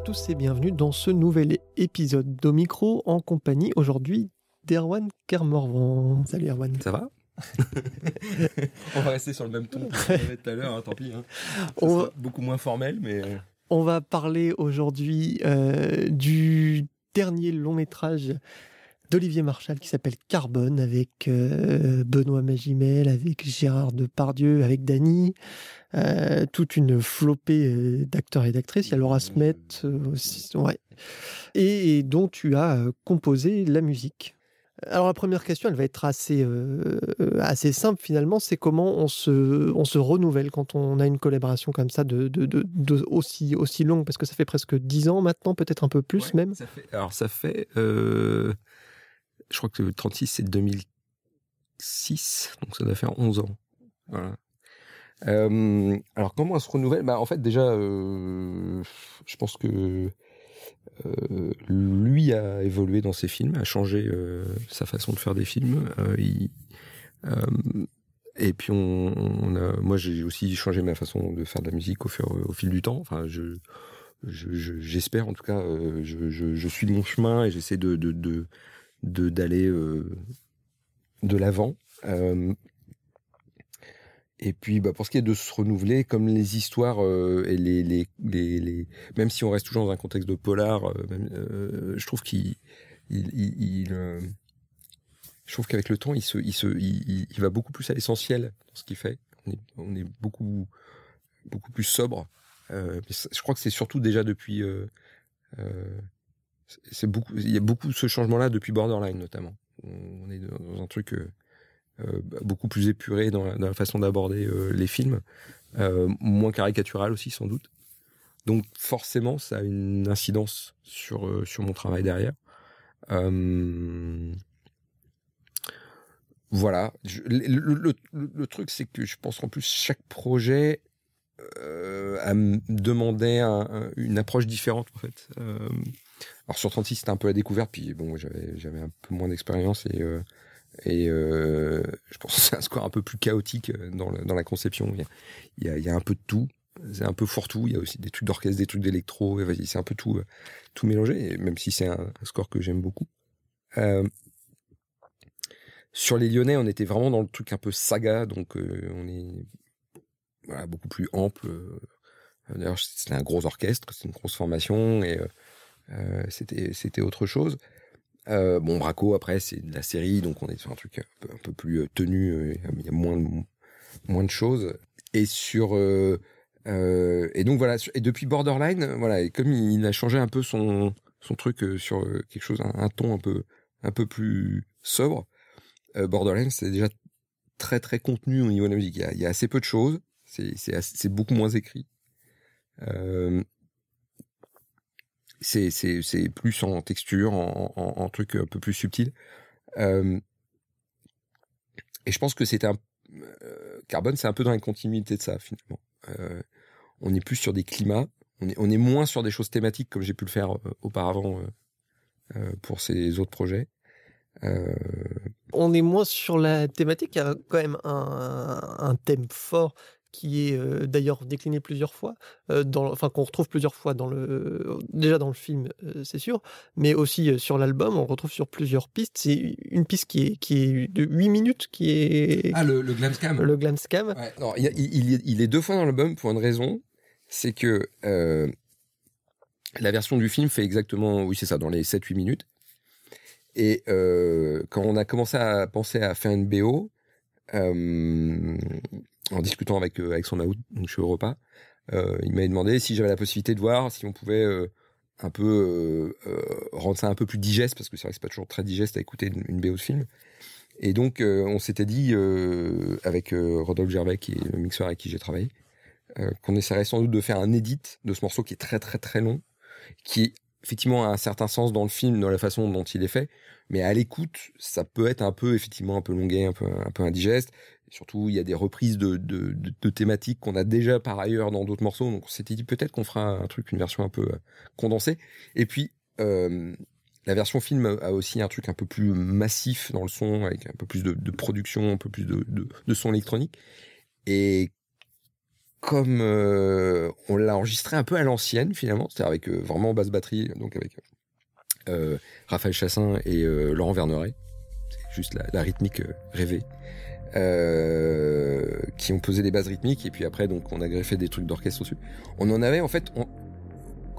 À tous et bienvenue dans ce nouvel épisode d'Omicro en compagnie aujourd'hui d'Erwan Kermorvan. Salut Erwan. Ça va On va rester sur le même ton que tout à l'heure, hein, tant pis. Hein. On va... Beaucoup moins formel, mais... Euh. On va parler aujourd'hui euh, du dernier long métrage d'Olivier Marchal qui s'appelle Carbone avec euh, Benoît Magimel, avec Gérard Depardieu, avec Dany, euh, toute une flopée euh, d'acteurs et d'actrices. Il y a Laura Smet aussi, ouais. et, dont tu as composé la musique. Alors la première question, elle va être assez, assez simple finalement, c'est comment on se, on se renouvelle quand on a une collaboration comme ça de, de, de, aussi, aussi longue, parce que ça fait presque dix ans maintenant, peut-être un peu plus même. Ça fait, alors ça fait je crois que 36 c'est 2006, donc ça doit faire 11 ans. Voilà. Euh, alors comment elle se renouvelle? Bah, En fait déjà, euh, je pense que euh, lui a évolué dans ses films, a changé sa façon de faire des films. Il, et puis on, a, moi j'ai aussi changé ma façon de faire de la musique au, fur, au fil du temps. Enfin, je j'espère en tout cas, je, suis mon chemin et j'essaie de, de, de, de d'aller euh, de l'avant. Euh, et puis, bah, pour ce qui est de se renouveler, comme les histoires euh, et les, les, les, même si on reste toujours dans un contexte de polar, je trouve qu'il, il, il, je trouve qu'avec le temps, il se, il se, il, va beaucoup plus à l'essentiel dans ce qu'il fait. On est, beaucoup, beaucoup plus sobre. je crois que c'est surtout déjà depuis il y a beaucoup ce changement-là depuis Borderline notamment. On est dans un truc euh, euh, beaucoup plus épuré dans la, façon d'aborder euh, les films, moins caricatural aussi sans doute. Donc forcément, ça a une incidence sur sur mon travail derrière. voilà. le, truc, c'est que je pense qu'en plus chaque projet a demandé une approche différente en fait. Alors sur 36, c'était un peu la découverte, puis bon, j'avais j'avais un peu moins d'expérience et euh, et euh, je pense que c'est un score un peu plus chaotique euh, dans, dans la conception. Il y, a, il, y a, un peu de tout, c'est un peu fourre-tout. Il y a aussi des trucs d'orchestre, des trucs d'électro, c'est un peu tout tout mélangé. même si c'est un, score que j'aime beaucoup. sur les Lyonnais, on était vraiment dans le truc un peu saga, donc on est voilà, beaucoup plus ample. D'ailleurs, c'était un gros orchestre, c'est une grosse formation et c'était c'était autre chose. Euh, bon, Braco, après, c'est de la série, donc on est sur un truc un peu, plus euh, tenu, il y a moins de, moins de choses. Et sur... et donc voilà, et depuis Borderline, voilà, comme il, a changé un peu son, son truc sur quelque chose, un, ton un peu, un peu plus sobre, Borderline, c'est déjà très très contenu au niveau de la musique. Il y a, assez peu de choses, c'est beaucoup moins écrit. Euh, c'est plus en texture, en, truc un peu plus subtil. Euh, et je pense que c'était un euh, Carbone, c'est un peu dans la continuité de ça finalement. Euh, on est plus sur des climats, on est moins sur des choses thématiques comme j'ai pu le faire auparavant pour ces autres projets. On est moins sur la thématique, il y a quand même un thème fort qui est euh, d'ailleurs décliné plusieurs fois, euh, dans, enfin qu'on retrouve plusieurs fois dans le, déjà dans le film, euh, c'est sûr, mais aussi sur l'album, on retrouve sur plusieurs pistes. C'est une piste qui est, qui est de 8 minutes, qui est... Ah, le, le glam scam. Le glam scam. Ouais, non, il, il, il, est deux fois dans l'album pour une raison, c'est que la version du film fait exactement, oui c'est ça, dans les 7-8 minutes. Et quand on a commencé à penser à faire une BO, euh, en discutant avec euh, avec son out, donc je suis au repas, euh, il m'avait demandé si j'avais la possibilité de voir si on pouvait un peu rendre ça un peu plus digeste parce que c'est vrai que c'est pas toujours très digeste à écouter une, BO de film. Et donc on s'était dit avec Rodolphe Gervais qui est le mixeur avec qui j'ai travaillé qu'on essaierait sans doute de faire un edit de ce morceau qui est très très très long, qui effectivement un certain sens dans le film, dans la façon dont il est fait, mais à l'écoute, ça peut être un peu effectivement un peu longuet, un peu un peu indigeste surtout, il y a des reprises de, de, de, thématiques qu'on a déjà par ailleurs dans d'autres morceaux. Donc, on s'était dit peut-être qu'on fera un truc, une version un peu euh, condensée. Et puis, euh, la version film a aussi un truc un peu plus massif dans le son, avec un peu plus de, de production, un peu plus de, de, son électronique. Et comme on l'a enregistré un peu à l'ancienne finalement, c'est-à-dire avec vraiment basse batterie, donc avec Raphaël Chassin et Laurent Verneret, c'est juste la, rythmique rêvée. qui ont posé des bases rythmiques et puis après donc on a greffé des trucs d'orchestre dessus. On en avait en fait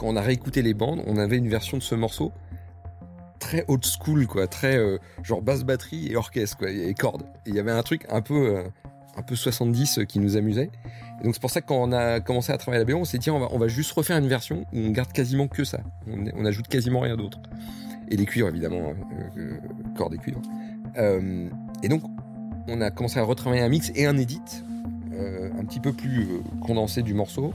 quand on a réécouté les bandes, on avait une version de ce morceau très old school, quoi, très euh, genre basse batterie et orchestre, quoi, et cordes. il y avait un truc un peu, euh, un peu 70 euh, qui nous amusait. Donc c'est pour ça que quand on a commencé à travailler la BO, on s'est dit on va, on va juste refaire une version où on garde quasiment que ça. On, ajoute quasiment rien d'autre. Et les cuivres évidemment, cordes et cuivres. et donc on a commencé à retravailler un mix et un edit un petit peu plus condensé du morceau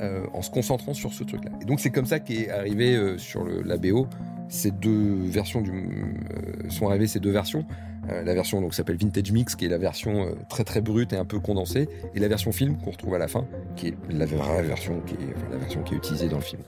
euh, en se concentrant sur ce truc-là. Et donc c'est comme ça qu'est arrivé euh, sur la BO ces deux versions du, euh, sont arrivées ces deux versions. La version donc s'appelle Vintage Mix, qui est la version très très brute et un peu condensée, et la version film qu'on retrouve à la fin, qui est la vraie version qui est, la version qui est utilisée dans le film.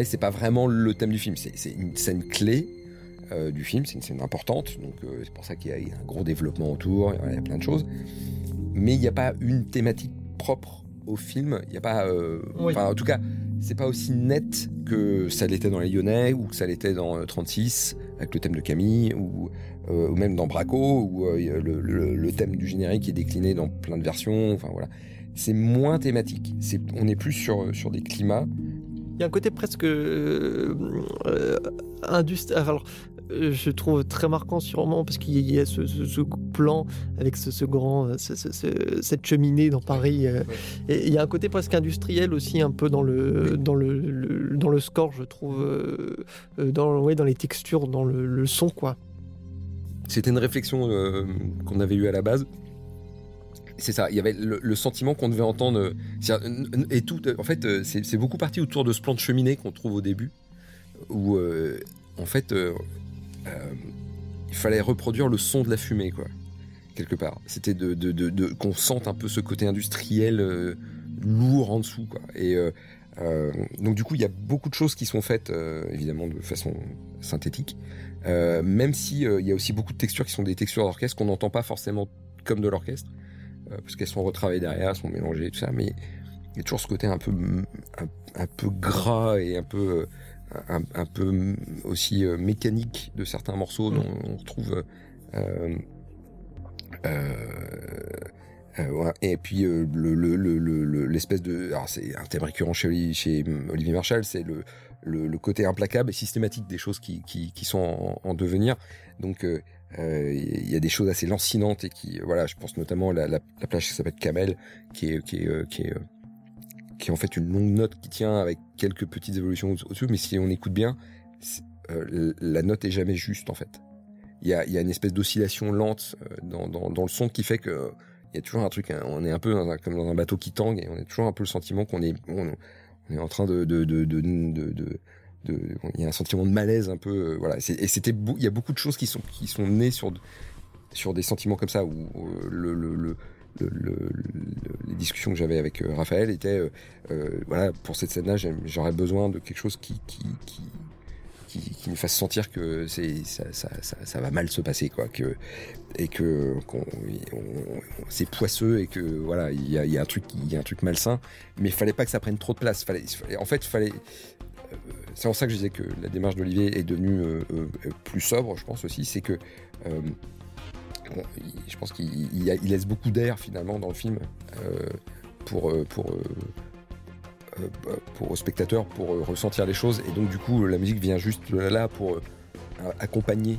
Parler, c'est pas vraiment le thème du film, c'est une scène clé euh, du film, c'est une scène importante, donc euh, c'est pour ça qu'il y a un gros développement autour, il y a plein de choses. Mais il n'y a pas une thématique propre au film, il n'y a pas. Euh, en tout cas, c'est pas aussi net que ça l'était dans Les Lyonnais ou que ça l'était dans 36 avec le thème de Camille ou, ou même dans Braco où le, le, thème du générique est décliné dans plein de versions. Enfin voilà, c'est moins thématique. On est plus sur sur des climats il y a un côté presque euh, euh Alors, euh, je trouve très marquant sûrement parce qu'il y a ce, plan avec ce, grand, cette cheminée dans Paris. Et il y a un côté presque industriel aussi un peu dans le, dans le, dans le score, je trouve, dans, ouais, dans les textures, dans le, le son, quoi. C'était une réflexion qu'on avait eue à la base c'est ça. Il y avait le, sentiment qu'on devait entendre. Et tout, en fait, c'est beaucoup parti autour de ce plan de cheminée qu'on trouve au début, où euh, en fait, euh, euh, il fallait reproduire le son de la fumée, quoi, quelque part. C'était de, qu'on sente un peu ce côté industriel lourd en dessous. Et donc du coup, il y a beaucoup de choses qui sont faites, évidemment, de façon synthétique. même si il y a aussi beaucoup de textures qui sont des textures d'orchestre qu'on n'entend pas forcément comme de l'orchestre, parce qu'elles sont retravaillées derrière, elles sont mélangées, tout ça, mais il y a toujours ce côté un peu, un, peu gras et un peu, un, peu aussi mécanique de certains morceaux dont on retrouve euh, et puis euh, le, l'espèce de, alors c'est un thème récurrent chez, chez Olivier Marshall, c'est le, le, côté implacable et systématique des choses qui, qui, qui sont en, devenir. Donc euh, il y a des choses assez lancinantes et qui, voilà, je pense notamment la, la, la plage qui s'appelle Camel, qui est, qui est, qui est, qui est en fait une longue note qui tient avec quelques petites évolutions au-dessus, mais si on écoute bien, la note est jamais juste en fait. Il y a, y a une espèce d'oscillation lente dans, dans, le son qui fait que il y a toujours un truc, hein, on est un peu comme dans un bateau qui tangue et on a toujours un peu le sentiment qu'on est, on, est en train de il y a un sentiment de malaise un peu, euh, voilà. Et c'était, il y a beaucoup de choses qui sont qui sont nées sur sur des sentiments comme ça où euh, le, le, le le, les discussions que j'avais avec euh, Raphaël étaient voilà pour cette scène-là j'aurais besoin de quelque chose qui qui, qui nous fasse sentir que c'est ça, ça, va mal se passer quoi que et que c'est poisseux et que voilà il y a, y a, un truc y a un truc malsain mais il fallait pas que ça prenne trop de place en fait il fallait c'est en ça que je disais que la démarche d'Olivier est devenue euh, euh, plus sobre je pense aussi c'est que je pense qu'il il laisse beaucoup d'air finalement dans le film pour pour euh, pour, pour euh, ressentir les choses. Et donc, du coup, la musique vient juste là pour euh, accompagner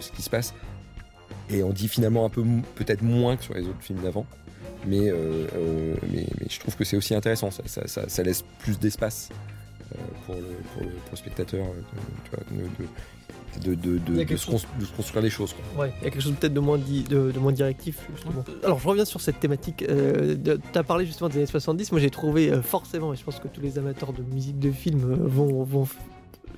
ce qui se passe. Et on dit finalement un peu peut-être moins que sur les autres films d'avant. Mais, je trouve que c'est aussi intéressant. Ça, laisse plus d'espace pour, le, pour, spectateur de, de, de, se, construire des choses. Ouais, il y a quelque chose peut-être de moins, de, moins directif, justement. Alors, je reviens sur cette thématique. Euh, tu as parlé justement des années 70. Moi, j'ai trouvé euh, forcément, et je pense que tous les amateurs de musique de film euh, vont, vont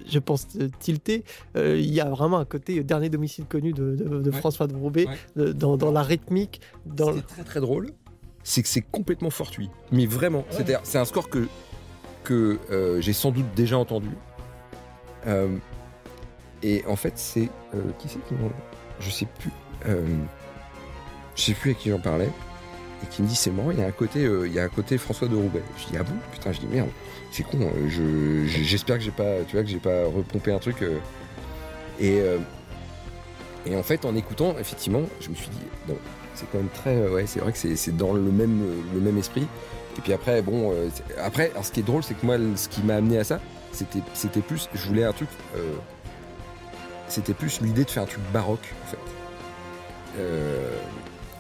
je pense, tilter. Il y a vraiment un côté dernier domicile connu de, François de Roubaix dans, dans, la rythmique. Dans... C'est très très drôle. C'est que c'est complètement fortuit. Mais vraiment, c'est un score que, que j'ai sans doute déjà entendu. Et en fait, c'est. Euh, qui c'est qui m'en. Je sais plus. Euh, je sais plus à qui j'en parlais. Et qui me dit c'est marrant, il y a un côté, euh, il y a un côté François de Roubaix. Je dis ah bon? Putain, je dis merde, c'est con. je, j'espère que j'ai pas, tu vois, que j'ai pas repompé un truc. et et en fait, en écoutant, effectivement, je me suis dit c'est quand même très, ouais, c'est vrai que c'est dans le même le même esprit. Et puis après, bon, après, alors ce qui est drôle, c'est que moi, ce qui m'a amené à ça, c'était c'était plus, je voulais un truc c'était plus l'idée de faire un truc baroque, en fait. Euh,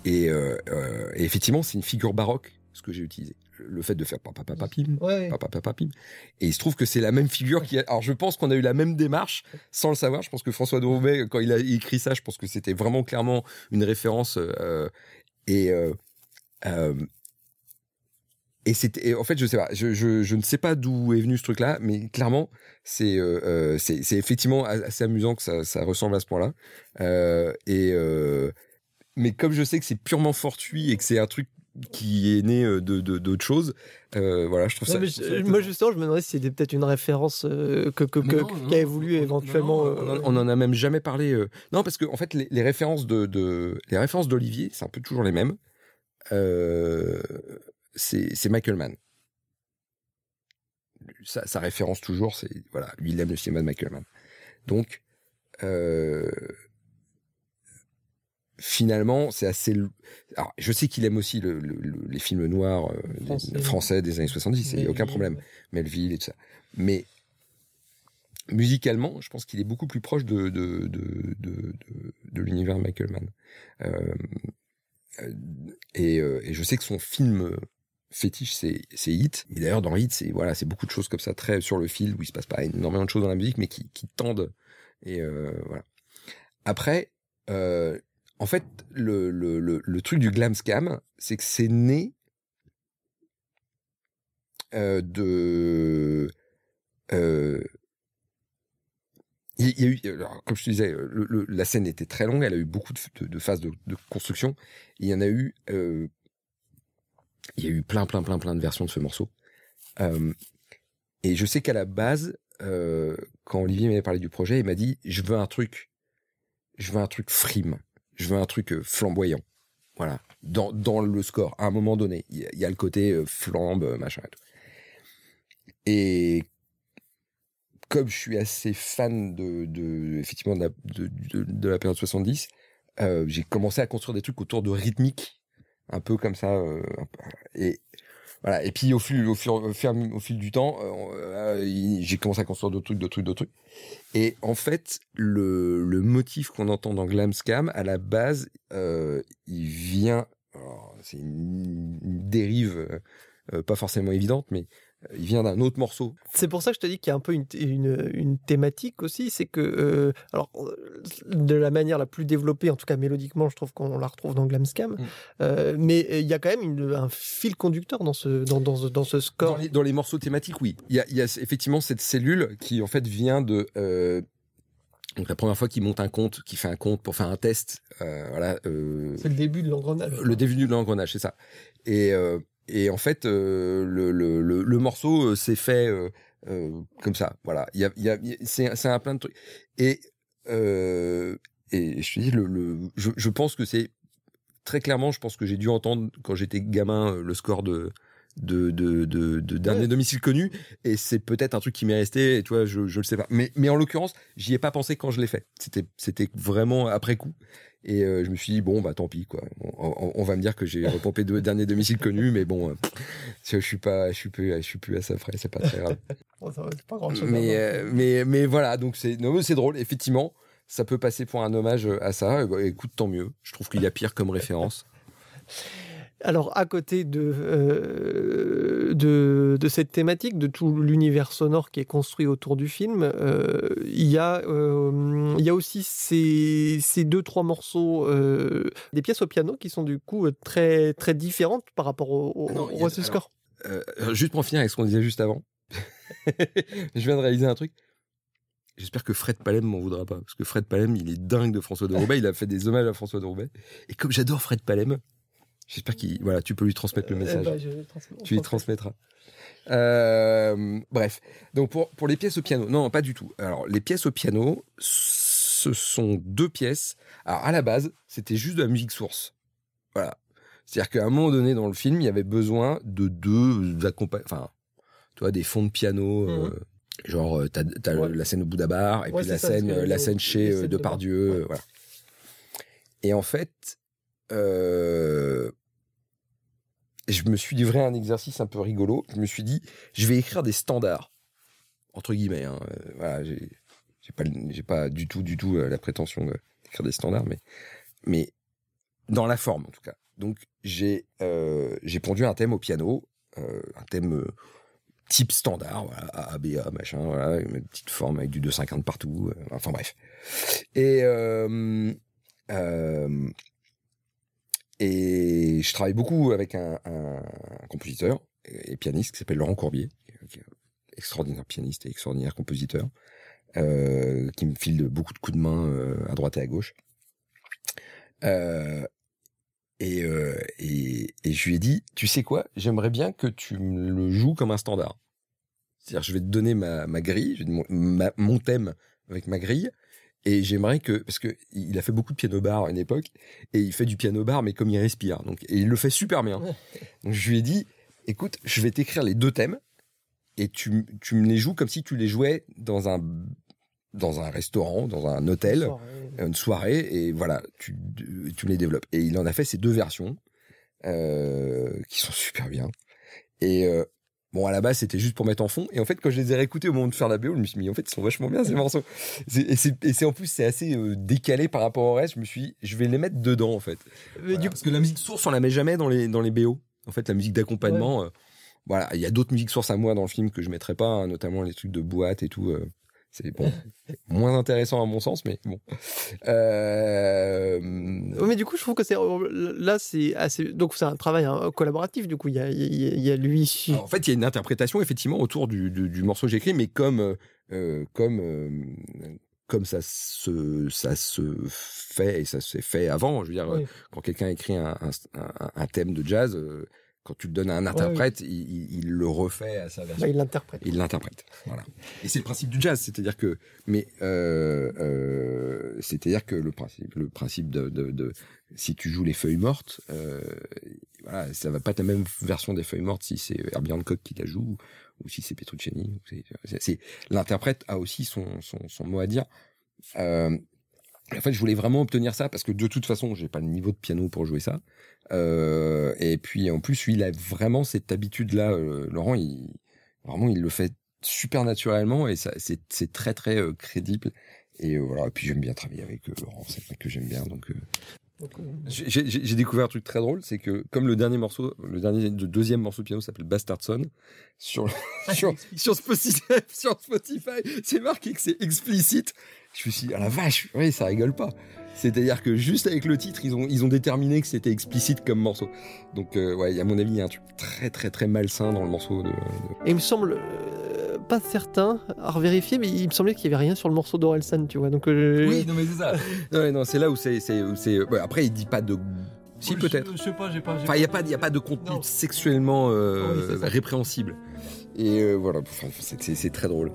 euh, euh, et, effectivement, c'est une figure baroque, ce que j'ai utilisé. Le fait de faire papa papa pim, papa papa pim. Et il se trouve que c'est la même figure qui a... Alors je pense qu'on a eu la même démarche sans le savoir. Je pense que François de quand il a écrit ça, je pense que c'était vraiment clairement une référence. et et c'était en fait je sais pas je, je, je ne sais pas d'où est venu ce truc là mais clairement c'est euh, euh c'est effectivement assez amusant que ça ça ressemble à ce point là euh, et euh, mais comme je sais que c'est purement fortuit et que c'est un truc qui est né de d'autres choses euh, voilà je trouve ça, moi justement je me demandais si c'était peut-être une référence que que, a évolué éventuellement on, en a même jamais parlé non parce que en fait les, les références de, de les références d'Olivier c'est un peu toujours les mêmes. Euh, c'est Michael Mann. Sa, référence toujours, c'est voilà, lui il aime le cinéma de Michael Mann. Donc euh, finalement, c'est assez. Alors, je sais qu'il aime aussi les films noirs euh, français. Des, années 70, il n'y a aucun problème. Melville et tout ça. Mais musicalement, je pense qu'il est beaucoup plus proche de, de, de, de, de l'univers Michael Mann. Euh, et, et, je sais que son film fétiche, c'est c'est Hit. Et d'ailleurs dans Hit, c'est voilà, c'est beaucoup de choses comme ça, très sur le fil où il se passe pas énormément de choses dans la musique, mais qui tendent. Et euh, voilà. Après, euh, en fait, le, le, le, truc du glam scam, c'est que c'est né euh, de il y a eu, comme je te disais, la scène était très longue, elle a eu beaucoup de, phases de, construction. Il y en a eu il y a eu plein, plein, plein, plein de versions de ce morceau. Euh, et je sais qu'à la base, euh, quand Olivier m'avait parlé du projet, il m'a dit je veux un truc, je veux un truc frime. je veux un truc euh, flamboyant. Voilà, dans, dans le score, à un moment donné, il y, a le côté flambe, machin et tout. Et comme je suis assez fan de, de effectivement de la, de, la période 70, euh, j'ai commencé à construire des trucs autour de rythmique, un peu comme ça. Euh, et voilà. Et puis au fil, au fur, au, fil du temps, euh, euh j'ai commencé à construire d'autres trucs, d'autres trucs, d'autres trucs. Et en fait, le, le motif qu'on entend dans Glam Scam, à la base, il vient. C'est une, dérive pas forcément évidente, mais il vient d'un autre morceau. C'est pour ça que je te dis qu'il y a un peu une, une, une thématique aussi, c'est que, euh, alors, de la manière la plus développée, en tout cas mélodiquement, je trouve qu'on la retrouve dans Glamscam, mm. euh, mais il y a quand même une, un fil conducteur dans ce, dans, dans, dans ce score. Dans les, dans les, morceaux thématiques, oui. Il y a, il y a effectivement cette cellule qui, en fait, vient de... Euh, donc la première fois qu'il monte un compte, qu'il fait un compte pour faire un test, voilà. C'est le début de l'engrenage. Le début de l'engrenage, c'est ça. Et et en fait, euh, le, le, le, le, morceau euh, s'est fait euh, euh, comme ça. Voilà, il y a, y a, c'est, un plein de trucs. Et euh, et je te dis, le, le je, je pense que c'est très clairement, je pense que j'ai dû entendre quand j'étais gamin le score de de de de, de dernier ouais. domicile connu et c'est peut-être un truc qui m'est resté et tu vois je je le sais pas mais mais en l'occurrence j'y ai pas pensé quand je l'ai fait c'était c'était vraiment après coup et euh, je me suis dit, bon, bah tant pis, quoi. On, on, va me dire que j'ai repompé deux derniers domiciles connus, mais bon, euh, je suis pas, je suis plus, je suis plus à ça frais, c'est pas très grave. pas grand chose. Mais, euh, mais, mais voilà, donc c'est, c'est drôle, effectivement. Ça peut passer pour un hommage à ça. Bah, écoute, tant mieux. Je trouve qu'il y a pire comme référence. Alors, à côté de, euh, de, de, cette thématique, de tout l'univers sonore qui est construit autour du film, euh, il, y a, euh, il y a aussi ces, ces deux, trois morceaux, des pièces au piano qui sont du coup très, très différentes par rapport au, au, non, au score. Juste pour finir avec ce qu'on disait juste avant, je viens de réaliser un truc. J'espère que Fred Palem m'en voudra pas, parce que Fred Palem, il est dingue de François de Roubaix, il a fait des hommages à François de Roubaix. Et comme j'adore Fred Palem, J'espère qu'il voilà, tu peux lui transmettre le message. Euh, bah, tu lui transmettras. Euh, bref, donc pour pour les pièces au piano, non, pas du tout. Alors les pièces au piano, ce sont deux pièces. Alors à la base, c'était juste de la musique source. Voilà. C'est-à-dire qu'à un moment donné dans le film, il y avait besoin de deux accompagnements, enfin, tu vois, des fonds de piano. Euh, mmh. genre, t'as as ouais. la scène au Bouddha Bar et ouais, puis la ça, scène, la scène chez Depardieu, de voilà. Et en fait, euh, je me suis livré à un exercice un peu rigolo. Je me suis dit, je vais écrire des standards entre guillemets. Hein. Euh, voilà, j'ai pas, du tout, du tout euh, la prétention d'écrire des standards, mais, mais dans la forme en tout cas. Donc j'ai, euh, pondu un thème au piano, un thème type standard, voilà, A, machin, voilà, une petite forme avec du 2,50 partout. enfin bref. Et et je travaille beaucoup avec un, compositeur et pianiste qui s'appelle Laurent Courbier, qui est extraordinaire pianiste et extraordinaire compositeur, euh, qui me file beaucoup de coups de main euh, à droite et à gauche. Euh, et, je lui ai dit, tu sais quoi, j'aimerais bien que tu me le joues comme un standard. C'est-à-dire, je vais te donner ma, ma grille, ma, mon thème avec ma grille, et j'aimerais que, parce que il a fait beaucoup de piano bar à une époque, et il fait du piano bar, mais comme il respire. Donc, et il le fait super bien. Donc, je lui ai dit, écoute, je vais t'écrire les deux thèmes, et tu, tu me les joues comme si tu les jouais dans un, dans un restaurant, dans un hôtel, une soirée, une soirée et voilà, tu, tu me les développes. Et il en a fait ces deux versions, euh, qui sont super bien. Et, euh, Bon, à la base, c'était juste pour mettre en fond. Et en fait, quand je les ai réécoutés au moment de faire la BO, je me suis dit, en fait, ils sont vachement bien, ces morceaux. Et c'est en plus, c'est assez euh, décalé par rapport au reste. Je me suis dit, je vais les mettre dedans, en fait. Voilà. Du... Parce que la musique source, on la met jamais dans les, dans les BO. En fait, la musique d'accompagnement, ouais. euh, voilà. Il y a d'autres musiques sources à moi dans le film que je mettrais pas, hein, notamment les trucs de boîte et tout. Euh, c'est bon, moins intéressant à mon sens, mais bon. Euh... Mais du coup, je trouve que c'est là, c'est assez. Donc c'est un travail hein, collaboratif. Du coup, il y a, il y a lui. Alors, en fait, il y a une interprétation effectivement autour du, du, du morceau que j'ai écrit, mais comme euh, comme euh, comme ça se ça se fait et ça s'est fait avant. Je veux dire, oui. quand quelqu'un écrit un, un, un, thème de jazz. Quand tu le donnes à un interprète, il, le refait à sa version. Bah, il l'interprète. Il l'interprète. Voilà. Et c'est le principe du jazz, c'est-à-dire que, mais euh, euh, c'est-à-dire que le principe, le principe de, de, de, si tu joues les feuilles mortes, euh, voilà, ça va pas être la même version des feuilles mortes si c'est Herbie Hancock qui la joue ou si c'est Petrucciani. C'est l'interprète a aussi son, son, son mot à dire. Euh, en fait, je voulais vraiment obtenir ça parce que de toute façon, j'ai pas le niveau de piano pour jouer ça. Euh, et puis en plus, il a vraiment cette habitude-là. Euh, Laurent, il vraiment, il le fait super naturellement et c'est très très euh, crédible. Et voilà. Et puis j'aime bien travailler avec Laurent, c'est vrai que j'aime bien. Donc j'ai découvert un truc très drôle, c'est que comme le dernier morceau, le dernier, le deuxième morceau de piano s'appelle Bastard Son, sur sur sur Spotify, sur Spotify, c'est marqué que c'est explicite. Je me suis dit, ah la vache, oui, ça rigole pas. C'est-à-dire que juste avec le titre, ils ont ils ont déterminé que c'était explicite comme morceau. Donc euh, ouais, à mon avis, il y a un truc très très très malsain dans le morceau de. Et il me semble euh, pas certain à revérifier, mais il me semblait qu'il y avait rien sur le morceau d'Orelsan, tu vois. Donc euh, oui, non mais c'est ça. non, non c'est là où c'est c'est c'est. après, il dit pas de si peut-être. Je, sais pas, j'ai pas. Enfin, il y a pas, il y a pas de contenu sexuellement euh, répréhensible. Et voilà, c'est très drôle.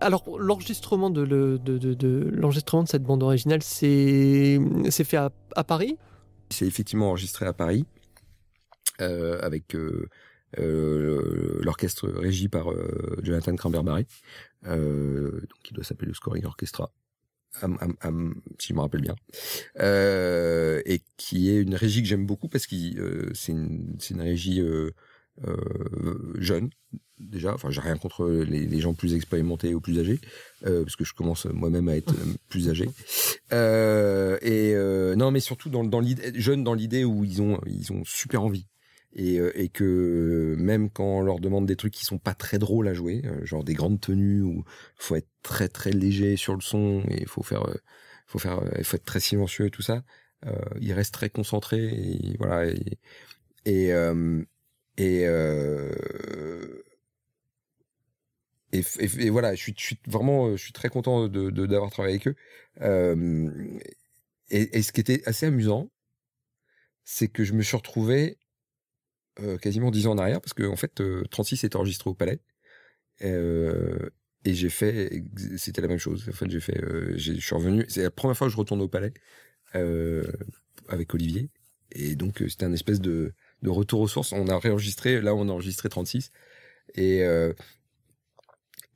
Alors, l'enregistrement de, l'enregistrement de cette bande originale, c'est fait à, Paris? C'est effectivement enregistré à Paris, euh, avec euh, euh, l'orchestre régi par Jonathan Cranberry, donc qui doit s'appeler le Scoring Orchestra, si je me rappelle bien, et qui est une régie que j'aime beaucoup parce que c'est une, une régie jeune, déjà. Enfin, j'ai rien contre les, gens plus expérimentés ou plus âgés, euh, parce que je commence moi-même à être plus âgé. Euh, et euh, non, mais surtout dans, dans l'idée, jeunes dans l'idée où ils ont ils ont super envie. Et, et que même quand on leur demande des trucs qui sont pas très drôles à jouer, genre des grandes tenues où faut être très très léger sur le son et faut faire faut faire faut être très silencieux et tout ça, ils restent très concentrés et voilà et, et et, et, voilà, je suis, vraiment, je suis très content de d'avoir travaillé avec eux. Euh, et, ce qui était assez amusant, c'est que je me suis retrouvé euh, quasiment dix ans en arrière, parce que en fait, 36 est enregistré au Palais. et j'ai fait, c'était la même chose. En fait, j'ai fait, je suis revenu. C'est la première fois que je retourne au Palais avec Olivier, et donc c'était un espèce de, de retour aux sources. On a réenregistré, là on a enregistré 36, et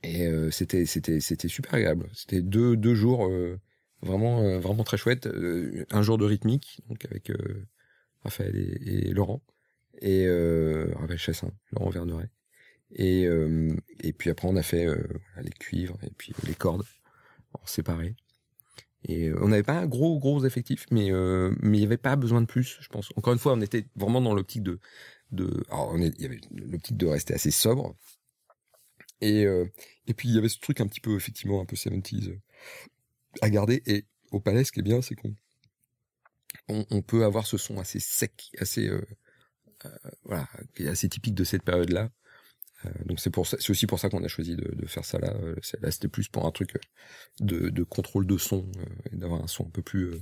et c'était c'était c'était super agréable. C'était deux deux jours vraiment euh, vraiment très chouette. Euh, un jour de rythmique donc avec euh, Raphaël et, Laurent et Raphaël Chassin, Laurent Verneret. Et et puis après on a fait les cuivres et puis les cordes en séparé. Et on n'avait pas un gros gros effectif, mais mais il n'y avait pas besoin de plus, je pense. Encore une fois, on était vraiment dans l'optique de alors de rester assez sobre. Et et puis il y avait ce truc un petit peu effectivement un peu 70s à garder. Et au palais, ce qui est bien, c'est qu'on on, peut avoir ce son assez sec, euh, euh, assez typique de cette période-là. Euh, donc c'est pour c'est aussi pour ça qu'on a choisi de, faire ça là. là, c'était plus pour un truc de, de contrôle de son et d'avoir un son un peu plus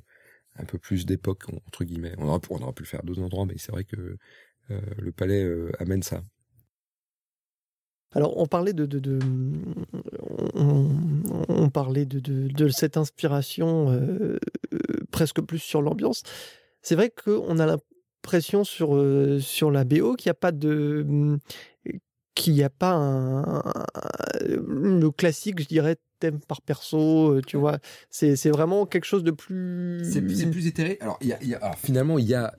un peu plus d'époque entre guillemets. On aurait, on aurait pu le faire à d'autres endroits, mais c'est vrai que le palais amène ça. Alors, on parlait de, on, parlait de, cette inspiration euh, presque plus sur l'ambiance. C'est vrai qu'on a l'impression sur euh, sur la BO qu'il n'y a pas de qu'il n'y a pas un, le classique, je dirais, thème par perso, euh, tu vois. C'est, c'est vraiment quelque chose de plus. C'est, plus éthéré. Alors, y a, y a, alors, finalement, il y a,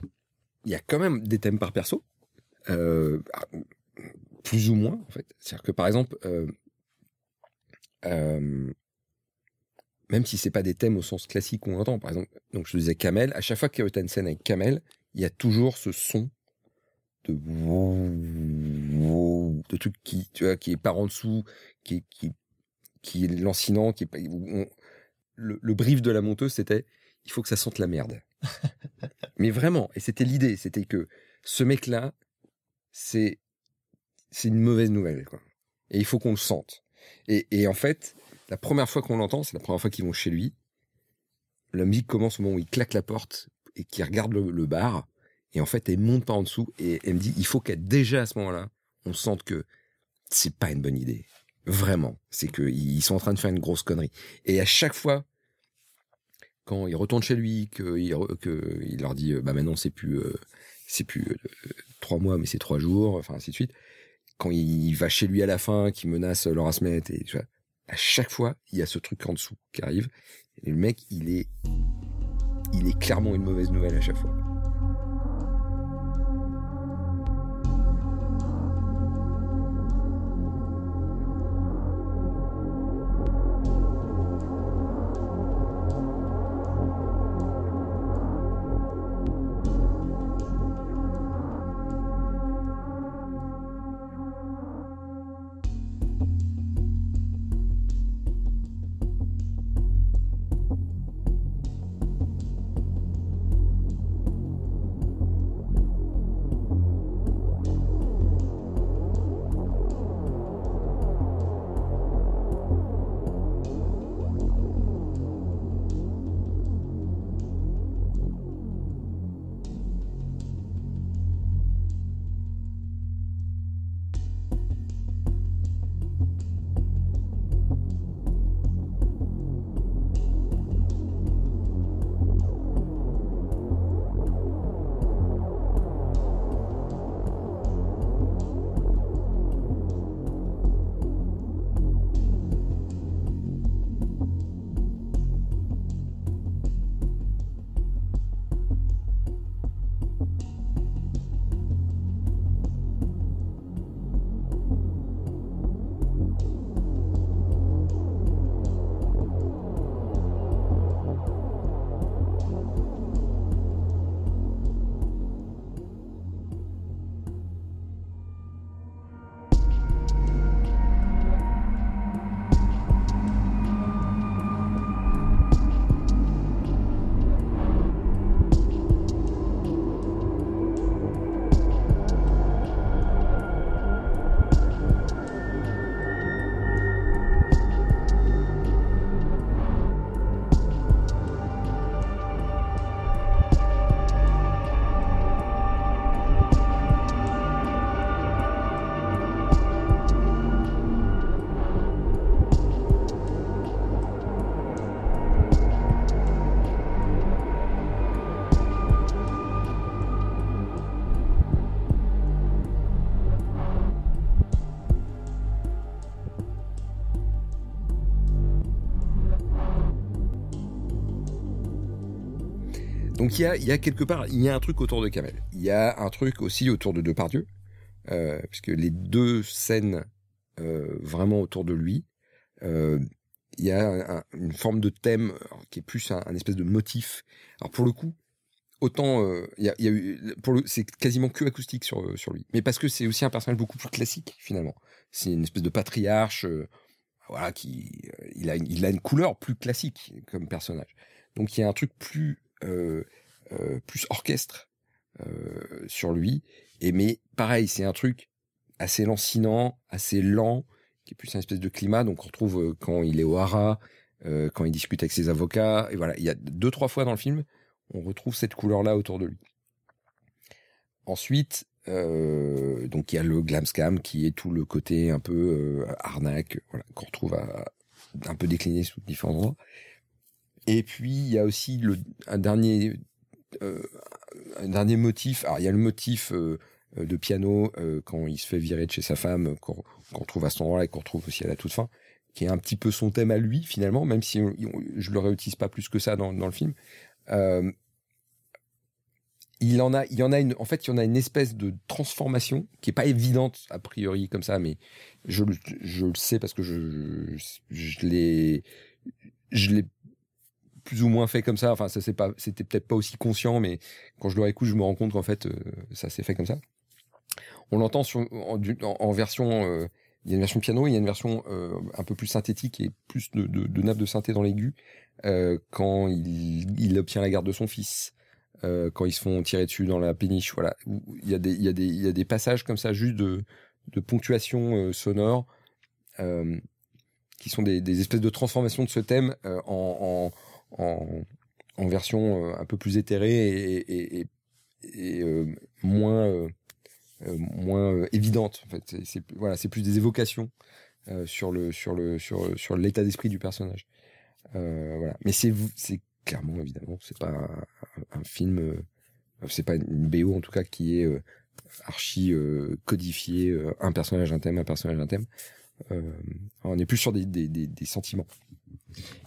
il y a quand même des thèmes par perso. Euh, plus ou moins en fait. C'est-à-dire que par exemple, euh, euh, même si c'est pas des thèmes au sens classique qu'on entend, par exemple, donc je disais Kamel, à chaque fois qu'il y a une scène avec Kamel, il y a toujours ce son de de truc qui tu vois qui est par en dessous, qui qui qui est lancinant, qui est le, le brief de la monteuse c'était il faut que ça sente la merde. Mais vraiment, et c'était l'idée, c'était que ce mec là, c'est c'est une mauvaise nouvelle, quoi. Et il faut qu'on le sente. Et, et, en fait, la première fois qu'on l'entend, c'est la première fois qu'ils vont chez lui. La musique commence au moment où il claque la porte et qu'il regarde le, bar. Et en fait, elle monte pas en dessous et elle me dit, il faut qu'à déjà à ce moment-là, on sente que c'est pas une bonne idée. Vraiment. C'est qu'ils sont en train de faire une grosse connerie. Et à chaque fois, quand il retourne chez lui, qu'il que il leur dit, bah maintenant c'est plus, euh, c'est plus euh, trois mois, mais c'est trois jours, enfin ainsi de suite quand il va chez lui à la fin, qui menace Laura Smet, et tu vois, à chaque fois, il y a ce truc en dessous qui arrive. Le mec, il est, il est clairement une mauvaise nouvelle à chaque fois. Donc il y a, quelque part, il y a un truc autour de Kamel. Il y a un truc aussi autour de Depardieu, euh, puisque les deux scènes euh, vraiment autour de lui, euh, il y a une forme de thème qui est plus un, espèce de motif. Alors pour le coup, autant euh, il y, a, eu pour le c'est quasiment que acoustique sur sur lui, mais parce que c'est aussi un personnage beaucoup plus classique finalement. C'est une espèce de patriarche, voilà, qui il a il a une couleur plus classique comme personnage. Donc il y a un truc plus plus orchestre euh, sur lui. Et mais pareil, c'est un truc assez lancinant, assez lent, qui est plus un espèce de climat. Donc on retrouve quand il est au hara, quand il discute avec ses avocats. Et voilà, il y a deux trois fois dans le film, on retrouve cette couleur-là autour de lui. Ensuite, euh, donc il y a le glam scam qui est tout le côté un peu arnaque, voilà, qu'on retrouve un peu décliné sous différents endroits. Et puis il y a aussi le, un dernier euh, un dernier motif. Alors il y a le motif euh, de piano euh, quand il se fait virer de chez sa femme, qu'on trouve à ce endroit-là et qu'on retrouve aussi à la toute fin, qui est un petit peu son thème à lui finalement, même si je le réutilise pas plus que ça dans, dans le film. Euh, il en a, il y en a une, en fait, il y en a une espèce de transformation qui est pas évidente a priori comme ça, mais je, je le sais parce que je, je, je l'ai, je l'ai plus ou moins fait comme ça. Enfin, ça c'est pas, c'était peut-être pas aussi conscient, mais quand je le réécoute, je me rends compte qu'en fait, euh, ça s'est fait comme ça. On l'entend en, version, euh, il y a une version piano, il y a une version euh, un peu plus synthétique et plus de, de, de nappe de synthé dans l'aigu quand il, obtient la garde de son fils. quand ils se font tirer dessus dans la péniche, voilà. Il y a des, passages comme ça, juste de, de ponctuation sonore, qui sont des, espèces de transformations de ce thème en, en, en version euh, un peu plus éthérée et, euh, moins euh, moins évidente en fait. C'est voilà c'est plus des évocations sur le sur le sur sur l'état d'esprit du personnage. Voilà. Mais c'est c'est clairement évidemment c'est pas un, film c'est pas une BO en tout cas qui est archi codifié un personnage un thème un personnage un thème. On est plus sur des, des sentiments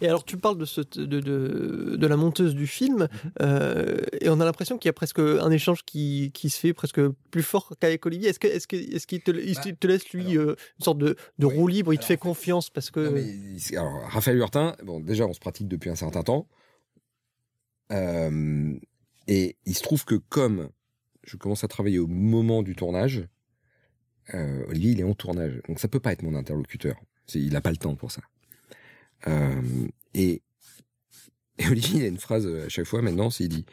et alors, tu parles de, ce, de, de, de la monteuse du film, mhm. euh, et on a l'impression qu'il y a presque un échange qui, qui se fait presque plus fort qu'avec Olivier. Est-ce qu'il est -ce est qu'il te, bah, te, laisse, lui, euh, une sorte de, de roue libre Il te fait confiance parce que. alors, Raphaël Hurtin, bon, déjà, on se pratique depuis un certain temps. Euh, et il se trouve que comme je commence à travailler au moment du tournage, euh, Olivier, il est en tournage. Donc, ça peut pas être mon interlocuteur. Il n'a pas le temps pour ça. Euh, et, Olivier, il a une phrase euh, à chaque fois maintenant, c'est il dit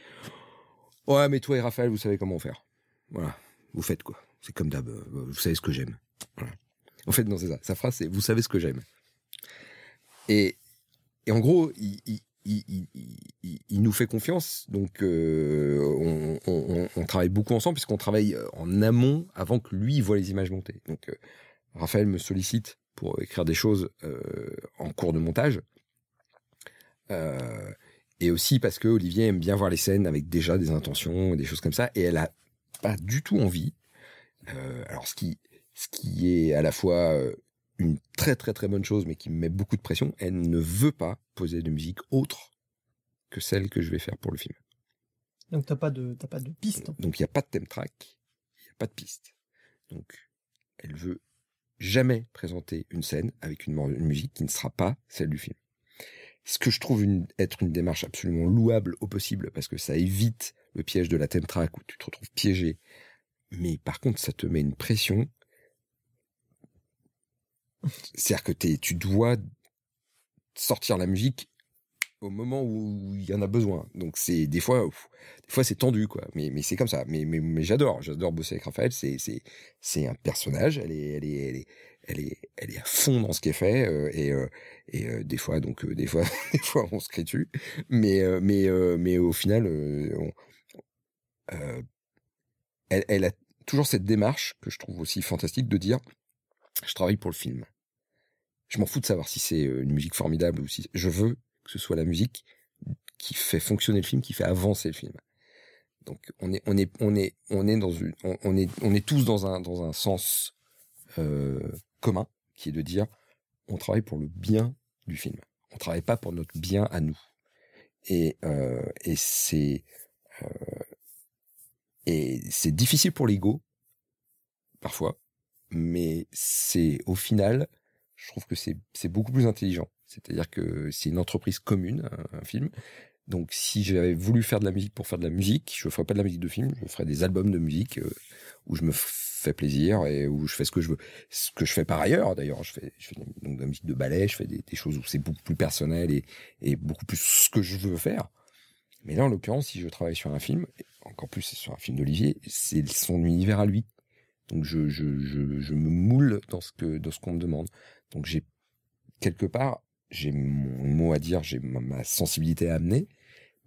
Ouais, mais toi et Raphaël, vous savez comment faire. Voilà, vous faites quoi. C'est comme d'hab, euh, vous savez ce que j'aime. En fait, non, c'est ça. Sa phrase, c'est Vous savez ce que j'aime. Et, et en gros, il, il, il, il, nous fait confiance, donc on, on, travaille beaucoup ensemble puisqu'on travaille en amont avant que lui voit les images montées. Donc Raphaël me sollicite pour écrire des choses euh, en cours de montage. Euh, et aussi parce que Olivier aime bien voir les scènes avec déjà des intentions, des choses comme ça, et elle a pas du tout envie. Euh, alors ce qui, ce qui est à la fois une très très très bonne chose, mais qui me met beaucoup de pression, elle ne veut pas poser de musique autre que celle que je vais faire pour le film. Donc t'as pas de t'as pas de piste. Donc il n'y a pas de thème track, il n'y a pas de piste. Donc elle veut jamais présenter une scène avec une, musique qui ne sera pas celle du film. Ce que je trouve être une démarche absolument louable au possible parce que ça évite le piège de la thème track où tu te retrouves piégé. Mais par contre, ça te met une pression. C'est-à-dire que tu dois sortir la musique au moment où il y en a besoin. Donc c'est des fois, des fois c'est tendu quoi. Mais mais c'est comme ça. Mais mais, j'adore, j'adore bosser avec Raphaël. C'est c'est c'est un personnage. Elle est elle est elle est elle est elle à fond dans ce est fait euh, et euh, et euh, des fois donc des fois des fois on se crée dessus. Mais mais mais au final, elle elle a toujours cette démarche que je trouve aussi fantastique de dire je travaille pour le film. Je m'en fous de savoir si c'est une musique formidable ou si je veux que ce soit la musique qui fait fonctionner le film, qui fait avancer le film. Donc on est on est on est on est dans une on, est on est tous dans un dans un sens euh, commun qui est de dire on travaille pour le bien du film. On travaille pas pour notre bien à nous. Et euh, et c'est et c'est difficile pour l'ego, parfois, mais c'est au final, je trouve que c'est beaucoup plus intelligent. C'est-à-dire que c'est une entreprise commune, un, film. Donc si j'avais voulu faire de la musique pour faire de la musique, je ne ferais pas de la musique de film, je ferais des albums de musique euh, où je me fais plaisir et où je fais ce que je veux. Ce que je fais par ailleurs, d'ailleurs, je fais, donc de la musique de ballet, je fais des, choses où c'est beaucoup plus personnel et, et beaucoup plus ce que je veux faire. Mais là, en l'occurrence, si je travaille sur un film, encore plus sur un film d'Olivier, c'est son univers à lui. Donc je, je, je, je, me moule dans ce que dans ce qu'on me demande. Donc j'ai quelque part j'ai mon mot à dire, j'ai ma, sensibilité à amener,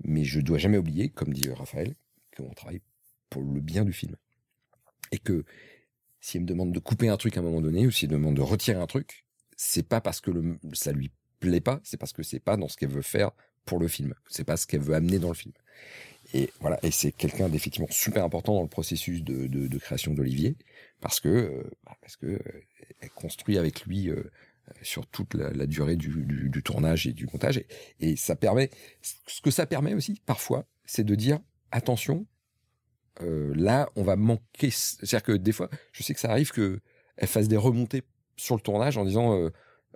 mais je dois jamais oublier, comme dit Raphaël, qu'on travaille pour le bien du film. Et que s'il me demande de couper un truc à un moment donné, ou s'il me demande de retirer un truc, c'est pas parce que le, ça lui plaît pas, c'est parce que c'est pas dans ce qu'elle veut faire pour le film. C'est pas ce qu'elle veut amener dans le film. Et voilà, et c'est quelqu'un d'effectivement super important dans le processus de, de, de création d'Olivier, parce que euh, bah, parce que euh, elle construit avec lui euh, sur toute la, durée du, tournage et du montage, et, et, ça permet, ce que ça permet aussi parfois, c'est de dire attention, là on va manquer, c'est-à-dire que des fois, je sais que ça arrive que elle fasse des remontées sur le tournage en disant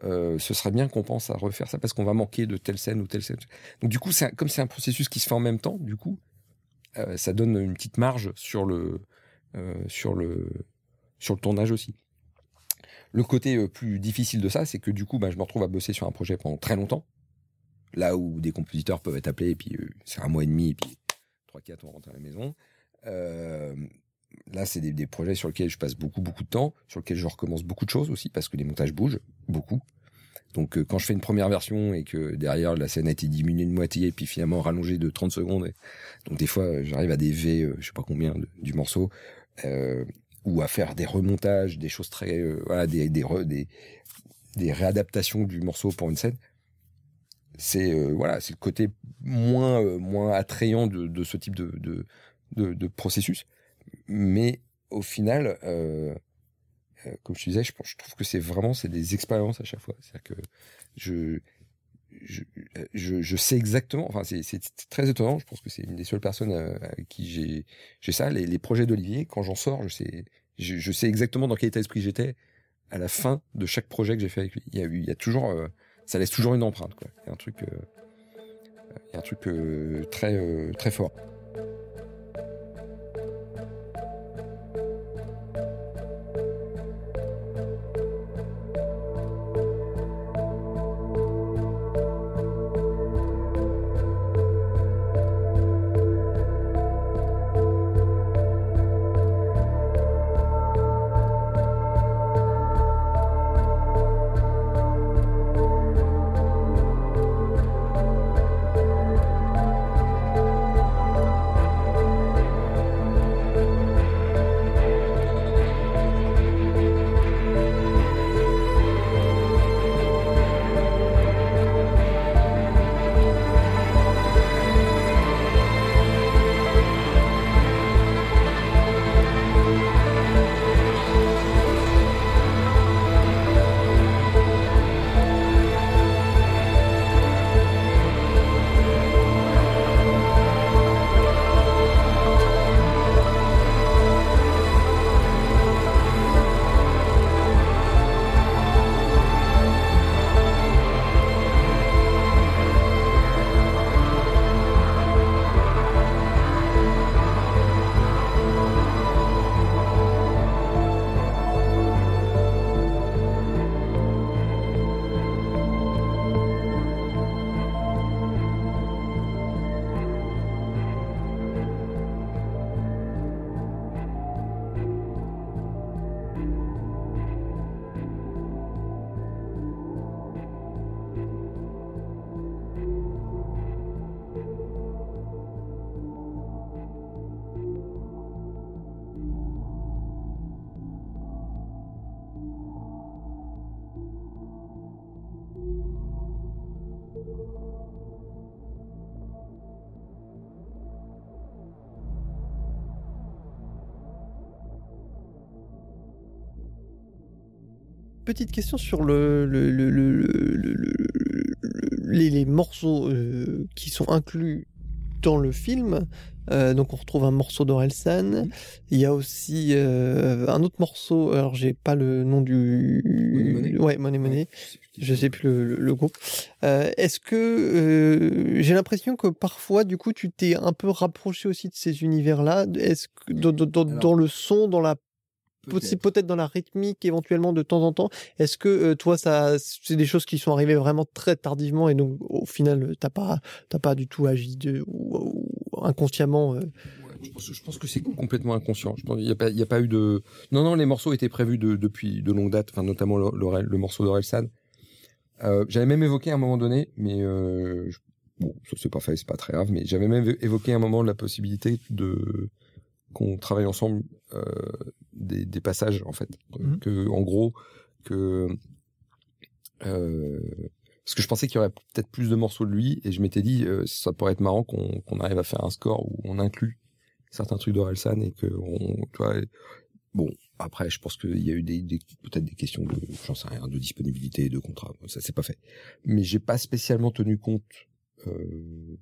euh, ce serait bien qu'on pense à refaire ça parce qu'on va manquer de telle scène ou telle scène. Donc du coup, comme c'est un processus qui se fait en même temps, du coup, euh, ça donne une petite marge sur le euh, sur le sur le tournage aussi. Le côté plus difficile de ça, c'est que du coup, bah, je me retrouve à bosser sur un projet pendant très longtemps. Là où des compositeurs peuvent être appelés et puis c'est un mois et demi et puis trois quatre on rentre à la maison. là, c'est des, projets sur lesquels je passe beaucoup, beaucoup de temps, sur lesquels je recommence beaucoup de choses aussi, parce que les montages bougent beaucoup. Donc euh, quand je fais une première version et que derrière la scène a été diminuée de moitié et puis finalement rallongée de 30 secondes, donc des fois j'arrive à des V, euh, je sais pas combien du morceau, euh, ou à faire des remontages, des choses très, euh, voilà, des des, des, réadaptations du morceau pour une scène. C'est voilà, c'est le côté moins moins attrayant de, ce type de, de processus, mais au final. Euh, euh, comme je disais, je, je trouve que c'est vraiment c'est des expériences à chaque fois. C'est-à-dire que je, je, je, sais exactement, enfin c'est très étonnant, je pense que c'est une des seules personnes euh, avec qui j'ai ça, les, les projets d'Olivier, quand j'en sors, je sais, je, sais exactement dans quel état d'esprit j'étais à la fin de chaque projet que j'ai fait avec lui. Il y a, il y a toujours, euh, ça laisse toujours une empreinte. Il y a un truc, il y a un truc très, très fort. Petite question sur le, les, morceaux euh, qui sont inclus dans le film, euh, donc on retrouve un morceau d'Orelsan. Il y a aussi euh, un autre morceau. Alors j'ai pas le nom du. Money Money Ouais, Money Money. Je sais plus le, le- le groupe. Euh, Est-ce que j'ai l'impression que parfois, du coup, tu t'es un peu rapproché aussi de ces univers-là Est-ce que dans, dans- dans- Alors, dans le son, dans la Peut-être. peut-être dans la rythmique éventuellement de temps en temps. Est-ce que euh, toi, ça, c'est des choses qui sont arrivées vraiment très tardivement et donc au final, euh, t'as pas, t'as pas du tout agi de, ou, ou inconsciemment. euh, Ouais, je pense, je pense que c'est complètement inconscient. Je pense qu'il n'y a pas, il y a pas eu de. Non, non, les morceaux étaient prévus de- depuis de longue date, enfin notamment le, le, le morceau d'Orelsan. Euh, j'avais même évoqué à un moment donné, mais euh, je- bon, ça c'est pas fait, c'est pas très grave, mais j'avais même évoqué à un moment la possibilité de qu'on travaille ensemble euh, des, des passages en fait, Mhm. que en gros que euh, parce que je pensais qu'il y aurait peut-être plus de morceaux de lui et je m'étais dit euh, ça pourrait être marrant qu'on arrive à faire un score où on inclut certains trucs d'Orelsan et que on, tu vois, bon après je pense qu'il y a eu des, des peut-être des questions de j'en sais rien de disponibilité de contrat. Ça c'est pas fait. Mais j'ai pas spécialement tenu compte euh,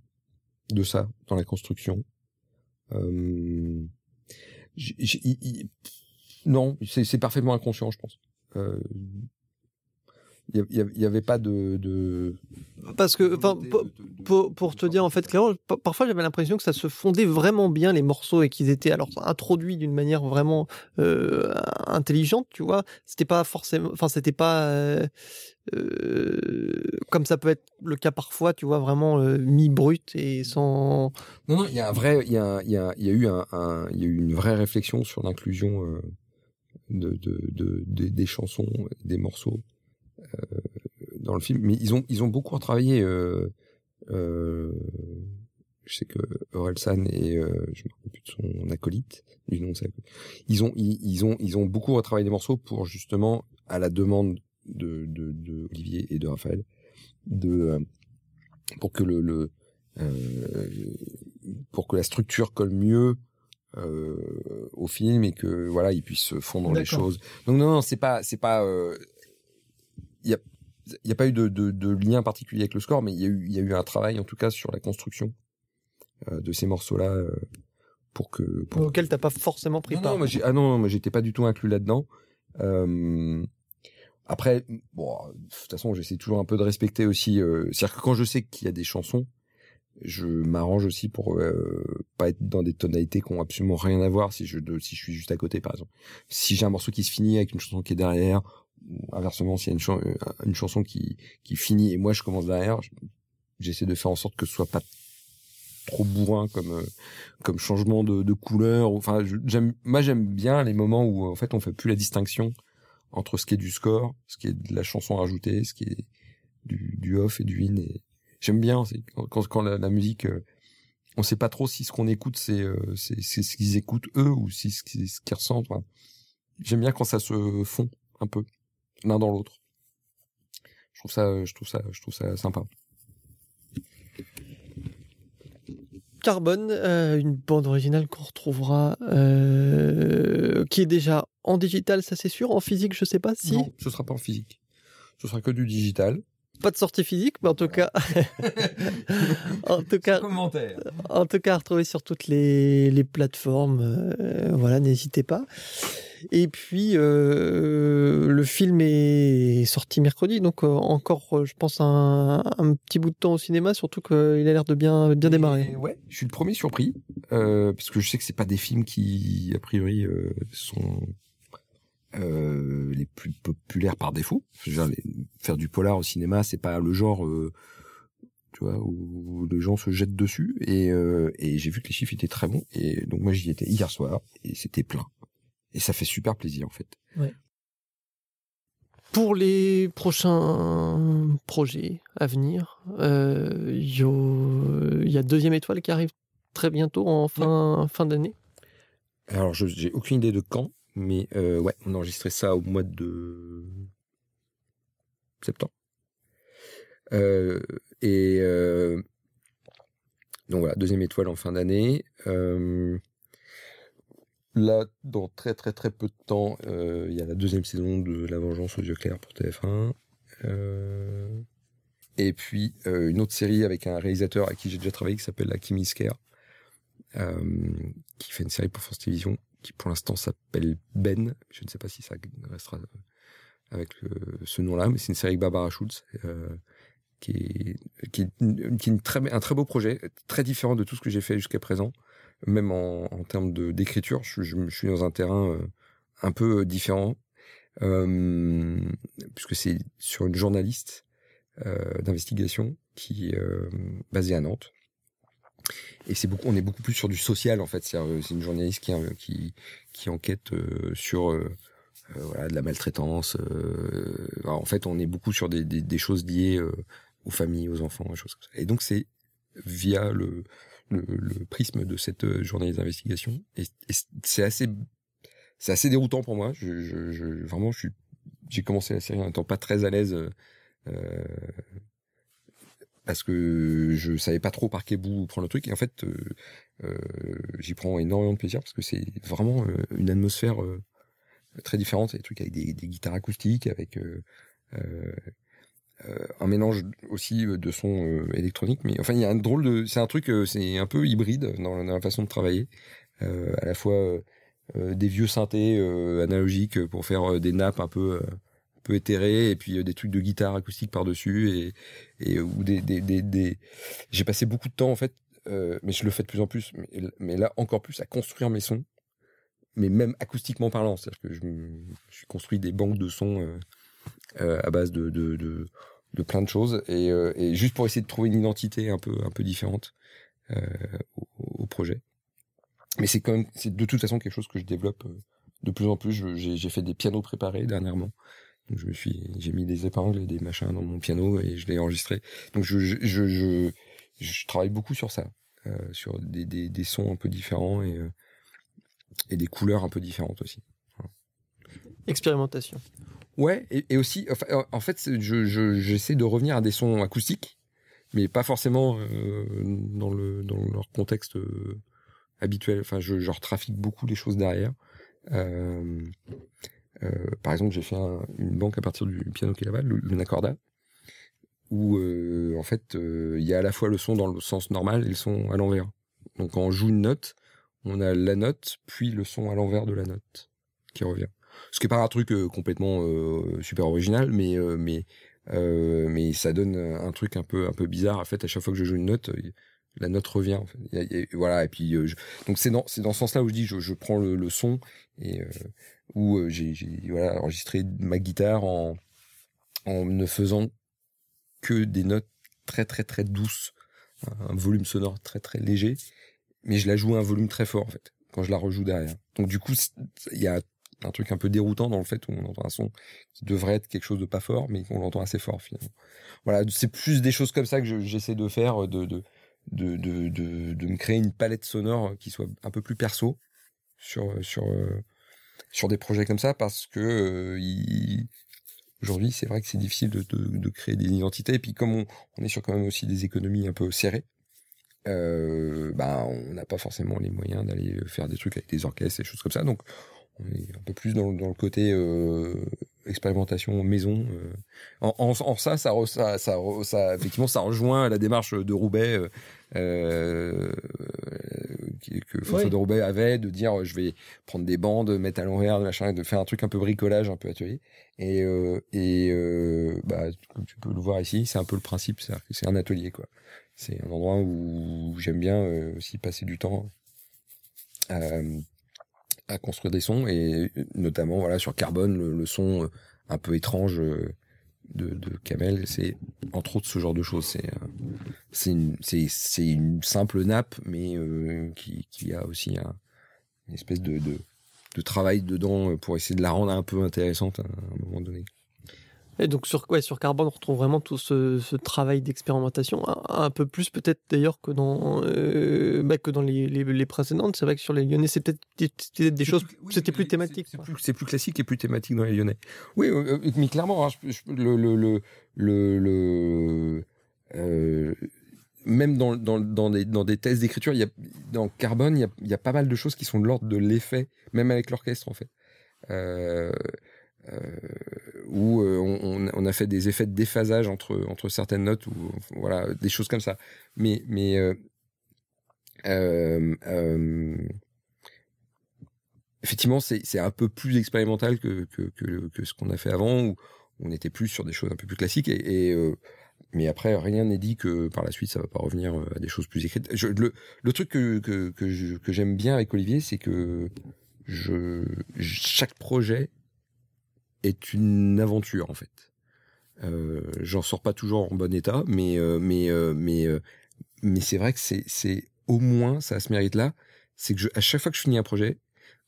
de ça dans la construction. Euh, non c'est c'est parfaitement inconscient je pense. Euh, il y, a- il y avait pas de, de Parce que, enfin, pour, te dire en fait clairement, pa- parfois j'avais l'impression que ça se fondait vraiment bien les morceaux et qu'ils étaient alors introduits d'une manière vraiment euh, intelligente, tu vois. C'était pas forcément, enfin c'était pas euh, euh, comme ça peut être le cas parfois, tu vois, vraiment mi brut et sans. Non, non, il y a un vrai, il y a, il y a, y a eu un, un- il y a eu une vraie réflexion sur l'inclusion de, de, de, de- des chansons, des morceaux dans le film. Mais ils ont, ils ont beaucoup retravaillé. Euh, euh, je sais que Orelsan et euh, je me rappelle plus de son acolyte, du nom de sa acolyte. Ils ont, ils, ils ont, ils ont beaucoup retravaillé des morceaux pour justement à la demande de, de, de Olivier et de Raphaël, de pour que le, le euh, pour que la structure colle mieux euh, au film et que voilà ils puissent se fondre les choses. Donc non non c'est pas c'est pas euh, il y a il y a pas eu de, de, de lien particulier avec le score mais il y a eu il y a eu un travail en tout cas sur la construction euh, de ces morceaux là pour que pour auquel t'as pas forcément pris non, part. non, moi, ah non, moi j'étais pas du tout inclus là-dedans. Euh, après, bon, de toute façon, j'essaie toujours un peu de respecter aussi. Euh, C'est-à-dire que quand je sais qu'il y a des chansons, je m'arrange aussi pour euh, pas être dans des tonalités qui ont absolument rien à voir si je si je suis juste à côté, par exemple. Si j'ai un morceau qui se finit avec une chanson qui est derrière, inversement, s'il y a une, euh, chanson qui finit et moi je commence derrière, je- j'essaie de faire en sorte que ce soit pas trop bourrin comme euh, comme changement de, couleur. Enfin, j'aime, moi j'aime bien les moments où en fait on fait plus la distinction entre ce qui est du score, ce qui est de la chanson rajoutée, ce qui est du, off et du in. J'aime bien quand, la, musique, euh, on sait pas trop si ce qu'on écoute c'est euh, ce qu'ils écoutent eux ou si ce qu'ils ressentent. J'aime bien quand ça se fond un peu l'un dans l'autre. Je trouve ça, je trouve ça, je trouve ça sympa. Carbone, euh, une bande originale qu'on retrouvera, euh, qui est déjà en digital, ça c'est sûr. En physique, je sais pas si. Non, ce sera pas en physique. Ce sera que du digital. Pas de sortie physique, mais en tout cas, en tout cas, Commentaire. en tout cas, à retrouver sur toutes les, les plateformes. euh, voilà, n'hésitez pas. Et puis, euh, le film est sorti mercredi, donc euh, encore, je pense, un, un petit bout de temps au cinéma, surtout qu'il a l'air de bien, bien démarrer. Et ouais, je suis le premier surpris parce que je sais que c'est pas des films qui a priori sont euh, les plus populaires par défaut. Dire, les- faire du polar au cinéma, c'est pas le genre euh, tu vois où les gens se jettent dessus et, euh, et j'ai vu que les chiffres étaient très bons et donc moi j'y étais hier soir et c'était plein et ça fait super plaisir en fait. Pour les prochains projets à venir, il y, a- il y a deuxième étoile qui arrive très bientôt en fin, fin d'année. Alors je j'ai aucune idée de quand mais euh, on a enregistré ça au mois de septembre. Euh, et euh, donc voilà, deuxième étoile en fin d'année. Là, dans très très très peu de temps, il y a la deuxième saison de La Vengeance aux yeux clairs pour TF1. Euh, Et puis une autre série avec un réalisateur avec qui j'ai déjà travaillé qui s'appelle La Kimi Scare, qui fait une série pour France Télévisions qui pour l'instant s'appelle Ben. Je ne sais pas si ça restera avec ce nom-là, mais c'est une série avec Barbara Schultz. Euh, qui est, un très beau projet, très différent de tout ce que j'ai fait jusqu'à présent, même en, termes d'écriture. Je, suis dans un terrain euh, un peu différent, euh, puisque c'est sur une journaliste euh, d'investigation qui est euh, basée à Nantes. Et c'est beaucoup, on est beaucoup plus sur du social en fait. C'est une journaliste qui, qui enquête sur voilà, de la maltraitance. en fait, on est beaucoup sur des, des, des choses liées aux familles, aux enfants, choses comme ça. Et donc c'est via le, prisme de cette euh, journée d'investigation. Et, et c'est assez, c'est assez déroutant pour moi. Vraiment, j'ai commencé la série en étant pas très à l'aise. Euh, parce que je savais pas trop par quel bout prendre le truc. Et en fait euh, euh, j'y prends énormément de plaisir parce que c'est vraiment euh, une atmosphère très différente, des trucs avec des, guitares acoustiques, avec un mélange aussi de sons électroniques. Mais enfin il y a un drôle de c'est un truc c'est un peu hybride dans, la façon de travailler. À la fois des vieux synthés analogiques pour faire des nappes un peu peu éthérées et puis des trucs de guitare acoustique par dessus et et ou des des des, j'ai passé beaucoup de temps en fait mais je le fais de plus en plus mais, là encore plus à construire mes sons mais même acoustiquement parlant c'est-à-dire que je, je suis construit des banques de sons euh, à base de, de, de, plein de choses et, euh, juste pour essayer de trouver une identité un peu un peu différente euh, au, au, projet. Mais c'est quand même c'est de toute façon quelque chose que je développe de plus en plus. J'ai fait des pianos préparés dernièrement. Je me suis, j'ai mis des épingles et des machins dans mon piano et je l'ai enregistré. Donc je, je, je, je, travaille beaucoup sur ça, euh, sur des, des, des, sons un peu différents et, et des couleurs un peu différentes aussi. Voilà. Expérimentation. Ouais, et, et aussi, enfin, en fait, je, je, j'essaie de revenir à des sons acoustiques, mais pas forcément euh, dans le dans leur contexte euh, habituel. Enfin, je, je retrafique beaucoup les choses derrière. Euh, euh par exemple, j'ai fait un, une banque à partir du piano là-bas, le, le Nacorda, où euh, en fait, euh, il y a à la fois le son dans le sens normal et le son à l'envers. Donc, quand on joue une note, on a la note, puis le son à l'envers de la note qui revient ce qui est pas un truc euh, complètement euh, super original, mais euh, mais mais ça donne un truc un peu un peu bizarre. En fait, à chaque fois que je joue une note, la note revient. Voilà. Et puis je, donc c'est dans c'est dans ce sens-là où je dis je, je prends le, son et où j'ai voilà enregistré ma guitare en en ne faisant que des notes très très très douces, un volume sonore très très léger, mais je la joue à un volume très fort en fait quand je la rejoue derrière. Donc du coup il y a un truc un peu déroutant dans le fait où on entend un son qui devrait être quelque chose de pas fort, mais qu'on l'entend assez fort finalement. Voilà, c'est plus des choses comme ça que j'essaie de faire, de, de de, de, de, me créer une palette sonore qui soit un peu plus perso sur sur euh, sur des projets comme ça, parce que euh, aujourd'hui c'est vrai que c'est difficile de, de, de, créer des identités, et puis comme on, on est sur quand même aussi des économies un peu serrées, euh, bah on n'a pas forcément les moyens d'aller faire des trucs avec des orchestres et choses comme ça, donc on est un peu plus dans, dans le côté euh, expérimentation maison. Euh. En, en, en, ça, ça, ça, ça, ça, effectivement, ça rejoint la démarche de Roubaix euh, euh que François oui. de Roubaix avait de dire je vais prendre des bandes, mettre à l'envers, machin, de faire un truc un peu bricolage, un peu atelier. Et, euh, et euh, bah, comme tu peux le voir ici, c'est un peu le principe, c'est un atelier quoi. C'est un endroit où j'aime bien aussi passer du temps. Euh, à construire des sons et notamment voilà sur Carbone le, son euh, un peu étrange euh, de, de Kamel c'est entre autres ce genre de choses c'est euh, c'est une une simple nappe mais euh, qui qui a aussi un, une espèce de, de de travail dedans pour essayer de la rendre un peu intéressante à un moment donné. Et donc sur ouais, sur Carbone, on retrouve vraiment tout ce, ce travail d'expérimentation, un, un, peu plus peut-être d'ailleurs que dans euh, bah, que dans les, les, les précédentes. C'est vrai que sur les Lyonnais, c'est peut-être des, des choses, oui, c'était plus thématique. C'est plus, plus, classique et plus thématique dans les Lyonnais. Oui, euh, mais clairement, hein, je, je, le le le le, le euh, même dans, dans, dans, des, dans des thèses d'écriture, il y a, dans Carbone, il y a, il y a pas mal de choses qui sont de l'ordre de l'effet, même avec l'orchestre en fait. Euh, où on, on, a fait des effets de déphasage entre entre certaines notes ou voilà des choses comme ça. Mais mais effectivement, c'est un peu plus expérimental que, que, que, ce qu'on a fait avant, où on était plus sur des choses un peu plus classiques. Et, euh, mais après, rien n'est dit que par la suite, ça va pas revenir euh, à des choses plus écrites. Le, le truc que, que, que j'aime bien avec Olivier, c'est que je, chaque projet est une aventure, en fait. Euh, J'en sors pas toujours en bon état, mais, euh, mais, mais, mais c'est vrai que c'est au moins, ça a ce mérite-là, c'est que je, à chaque fois que je finis un projet,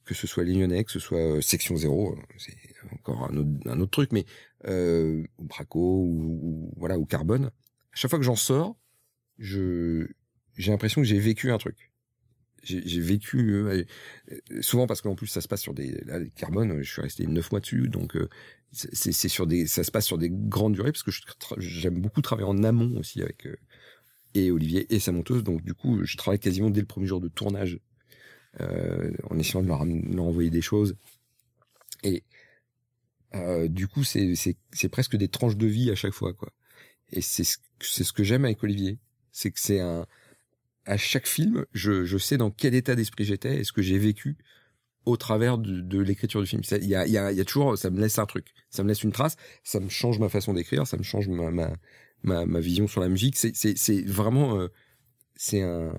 que ce soit Lignonnet, que ce soit euh, Section Zéro, euh, c'est encore un autre, un autre truc, mais euh, ou Braco ou, voilà ou Carbone. À chaque fois que j'en sors, je j'ai l'impression que j'ai vécu un truc. J'ai vécu euh, souvent parce qu'en plus ça se passe sur des là, Carbone, je suis resté neuf mois dessus, donc c'est sur des ça se passe sur des grandes durées parce que j'aime beaucoup travailler en amont aussi avec et Olivier et sa monteuse, donc du coup je travaille quasiment dès le premier jour de tournage euh, en essayant de leur, leur, envoyer des choses. Et euh, du coup, c'est, c'est, presque des tranches de vie à chaque fois, quoi. Et c'est ce, c'est ce que j'aime avec Olivier, c'est que c'est un à chaque film, je, sais dans quel état d'esprit j'étais et ce que j'ai vécu au travers de, l'écriture du film. Il y a, toujours, ça me laisse un truc, ça me laisse une trace, ça me change ma façon d'écrire, ça me change ma, vision sur la musique. C'est, vraiment, euh, c'est un,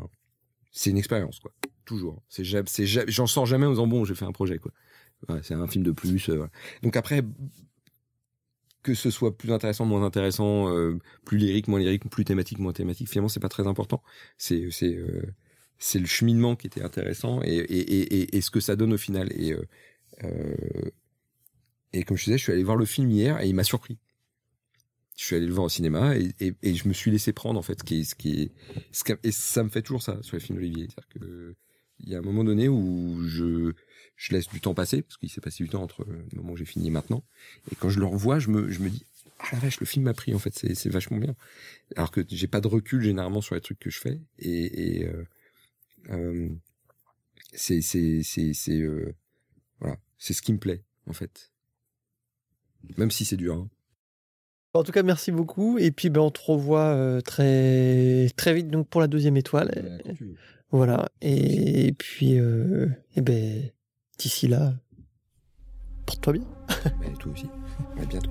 c'est une expérience, quoi toujours. C'est j'en sors jamais en disant bon, j'ai fait un projet quoi. c'est un film de plus. Euh, Donc après, que ce soit plus intéressant, moins intéressant, euh, plus lyrique, moins lyrique, plus thématique, moins thématique, finalement c'est pas très important. C'est c'est euh, c'est le cheminement qui était intéressant et et, et, et, ce que ça donne au final. Et et comme je disais, je suis allé voir le film hier et il m'a surpris je suis allé le voir au cinéma et, et, je me suis laissé prendre en fait ce qui est, ce qui est, ce et ça me fait toujours ça sur les films d'Olivier c'est-à-dire que il y a un moment donné où je, je laisse du temps passer, parce qu'il s'est passé du temps entre le moment où j'ai fini et maintenant. Et quand je le revois, je me, je me dis, ah la vache, le film m'a pris, en fait, c'est, c'est vachement bien. Alors que j'ai pas de recul généralement sur les trucs que je fais. Et, et euh, euh, c'est, c'est, c'est, c'est, euh, voilà, c'est ce qui me plaît, en fait. Même si c'est dur. Hein. En tout cas, merci beaucoup. Et puis, ben, on te revoit euh, très, très vite donc pour la deuxième étoile. Voilà. Et, puis, euh, et ben, d'ici là, porte-toi bien. Mais toi aussi. À bientôt.